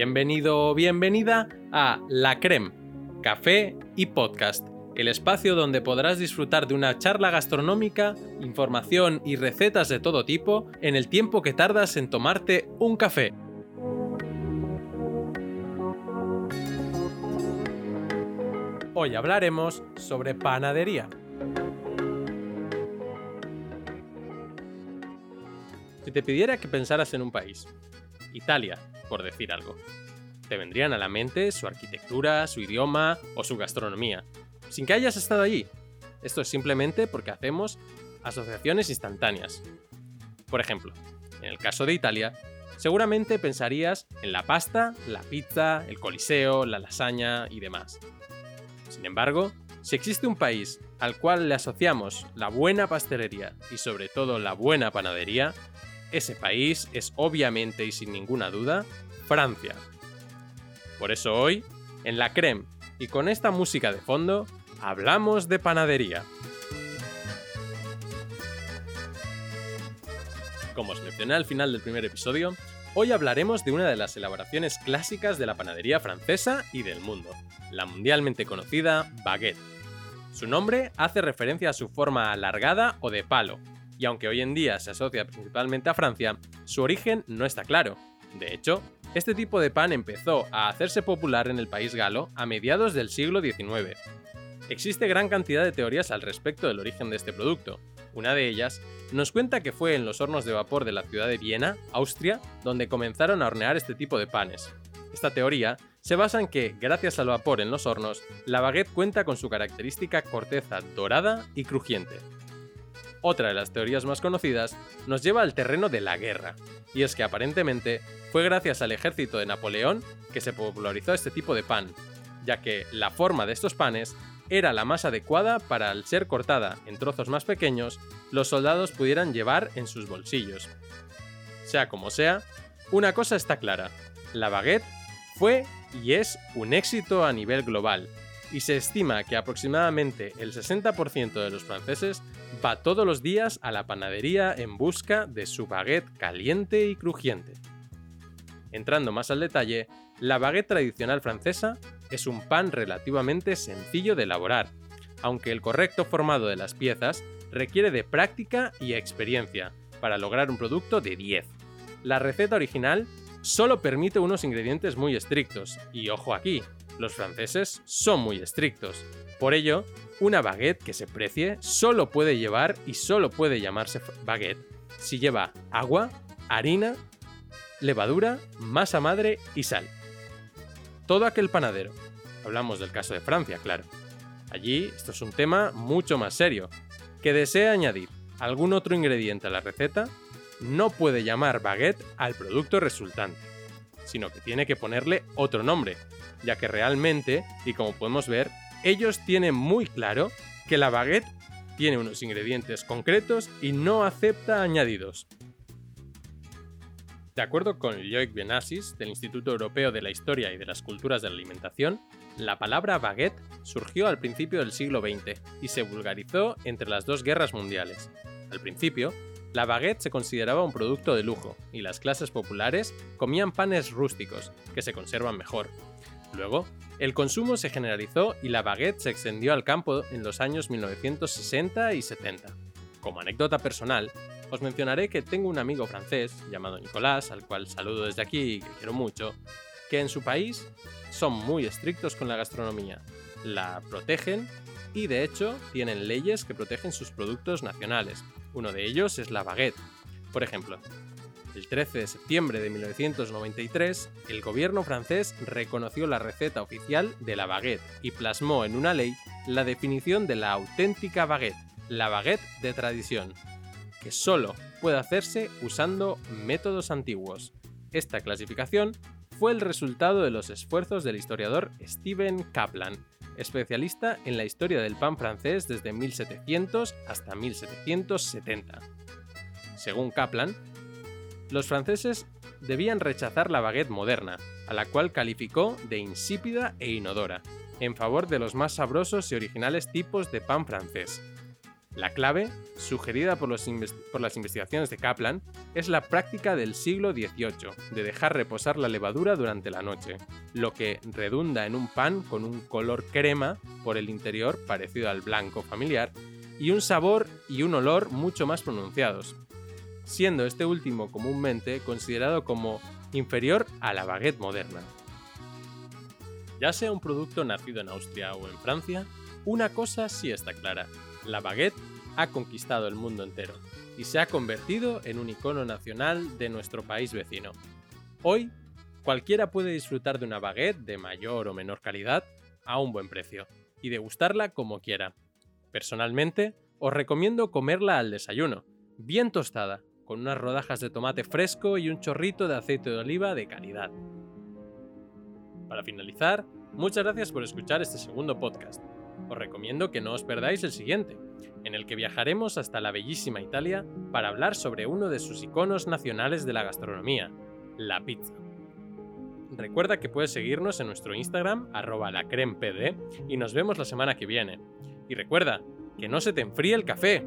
Bienvenido o bienvenida a La Creme, Café y Podcast, el espacio donde podrás disfrutar de una charla gastronómica, información y recetas de todo tipo en el tiempo que tardas en tomarte un café. Hoy hablaremos sobre panadería. Si te pidiera que pensaras en un país, Italia, por decir algo, te vendrían a la mente su arquitectura, su idioma o su gastronomía, sin que hayas estado allí. Esto es simplemente porque hacemos asociaciones instantáneas. Por ejemplo, en el caso de Italia, seguramente pensarías en la pasta, la pizza, el coliseo, la lasaña y demás. Sin embargo, si existe un país al cual le asociamos la buena pastelería y sobre todo la buena panadería, ese país es obviamente y sin ninguna duda Francia. Por eso hoy, en la creme y con esta música de fondo, hablamos de panadería. Como os mencioné al final del primer episodio, hoy hablaremos de una de las elaboraciones clásicas de la panadería francesa y del mundo, la mundialmente conocida baguette. Su nombre hace referencia a su forma alargada o de palo, y aunque hoy en día se asocia principalmente a Francia, su origen no está claro. De hecho, este tipo de pan empezó a hacerse popular en el país galo a mediados del siglo XIX. Existe gran cantidad de teorías al respecto del origen de este producto. Una de ellas nos cuenta que fue en los hornos de vapor de la ciudad de Viena, Austria, donde comenzaron a hornear este tipo de panes. Esta teoría se basa en que, gracias al vapor en los hornos, la baguette cuenta con su característica corteza dorada y crujiente. Otra de las teorías más conocidas nos lleva al terreno de la guerra, y es que aparentemente fue gracias al ejército de Napoleón que se popularizó este tipo de pan, ya que la forma de estos panes era la más adecuada para al ser cortada en trozos más pequeños, los soldados pudieran llevar en sus bolsillos. Sea como sea, una cosa está clara, la baguette fue y es un éxito a nivel global, y se estima que aproximadamente el 60% de los franceses va todos los días a la panadería en busca de su baguette caliente y crujiente. Entrando más al detalle, la baguette tradicional francesa es un pan relativamente sencillo de elaborar, aunque el correcto formado de las piezas requiere de práctica y experiencia para lograr un producto de 10. La receta original solo permite unos ingredientes muy estrictos, y ojo aquí, los franceses son muy estrictos. Por ello, una baguette que se precie solo puede llevar y solo puede llamarse baguette si lleva agua, harina, levadura, masa madre y sal. Todo aquel panadero, hablamos del caso de Francia, claro. Allí esto es un tema mucho más serio, que desea añadir algún otro ingrediente a la receta, no puede llamar baguette al producto resultante, sino que tiene que ponerle otro nombre, ya que realmente, y como podemos ver, ellos tienen muy claro que la baguette tiene unos ingredientes concretos y no acepta añadidos. De acuerdo con Loic Benassis, del Instituto Europeo de la Historia y de las Culturas de la Alimentación, la palabra baguette surgió al principio del siglo XX y se vulgarizó entre las dos guerras mundiales. Al principio, la baguette se consideraba un producto de lujo y las clases populares comían panes rústicos, que se conservan mejor, Luego, el consumo se generalizó y la baguette se extendió al campo en los años 1960 y 70. Como anécdota personal, os mencionaré que tengo un amigo francés llamado Nicolás, al cual saludo desde aquí y que quiero mucho, que en su país son muy estrictos con la gastronomía, la protegen y de hecho tienen leyes que protegen sus productos nacionales. Uno de ellos es la baguette. Por ejemplo, el 13 de septiembre de 1993, el gobierno francés reconoció la receta oficial de la baguette y plasmó en una ley la definición de la auténtica baguette, la baguette de tradición, que solo puede hacerse usando métodos antiguos. Esta clasificación fue el resultado de los esfuerzos del historiador Stephen Kaplan, especialista en la historia del pan francés desde 1700 hasta 1770. Según Kaplan, los franceses debían rechazar la baguette moderna, a la cual calificó de insípida e inodora, en favor de los más sabrosos y originales tipos de pan francés. La clave, sugerida por, las investigaciones de Kaplan, es la práctica del siglo XVIII de dejar reposar la levadura durante la noche, lo que redunda en un pan con un color crema por el interior parecido al blanco familiar y un sabor y un olor mucho más pronunciados, siendo este último comúnmente considerado como inferior a la baguette moderna. Ya sea un producto nacido en Austria o en Francia, una cosa sí está clara, la baguette ha conquistado el mundo entero y se ha convertido en un icono nacional de nuestro país vecino. Hoy, cualquiera puede disfrutar de una baguette de mayor o menor calidad a un buen precio y degustarla como quiera. Personalmente, os recomiendo comerla al desayuno, bien tostada, con unas rodajas de tomate fresco y un chorrito de aceite de oliva de calidad. Para finalizar, muchas gracias por escuchar este segundo podcast. Os recomiendo que no os perdáis el siguiente, en el que viajaremos hasta la bellísima Italia para hablar sobre uno de sus iconos nacionales de la gastronomía, la pizza. Recuerda que puedes seguirnos en nuestro Instagram, arroba lacrempd, y nos vemos la semana que viene. Y recuerda, que no se te enfríe el café.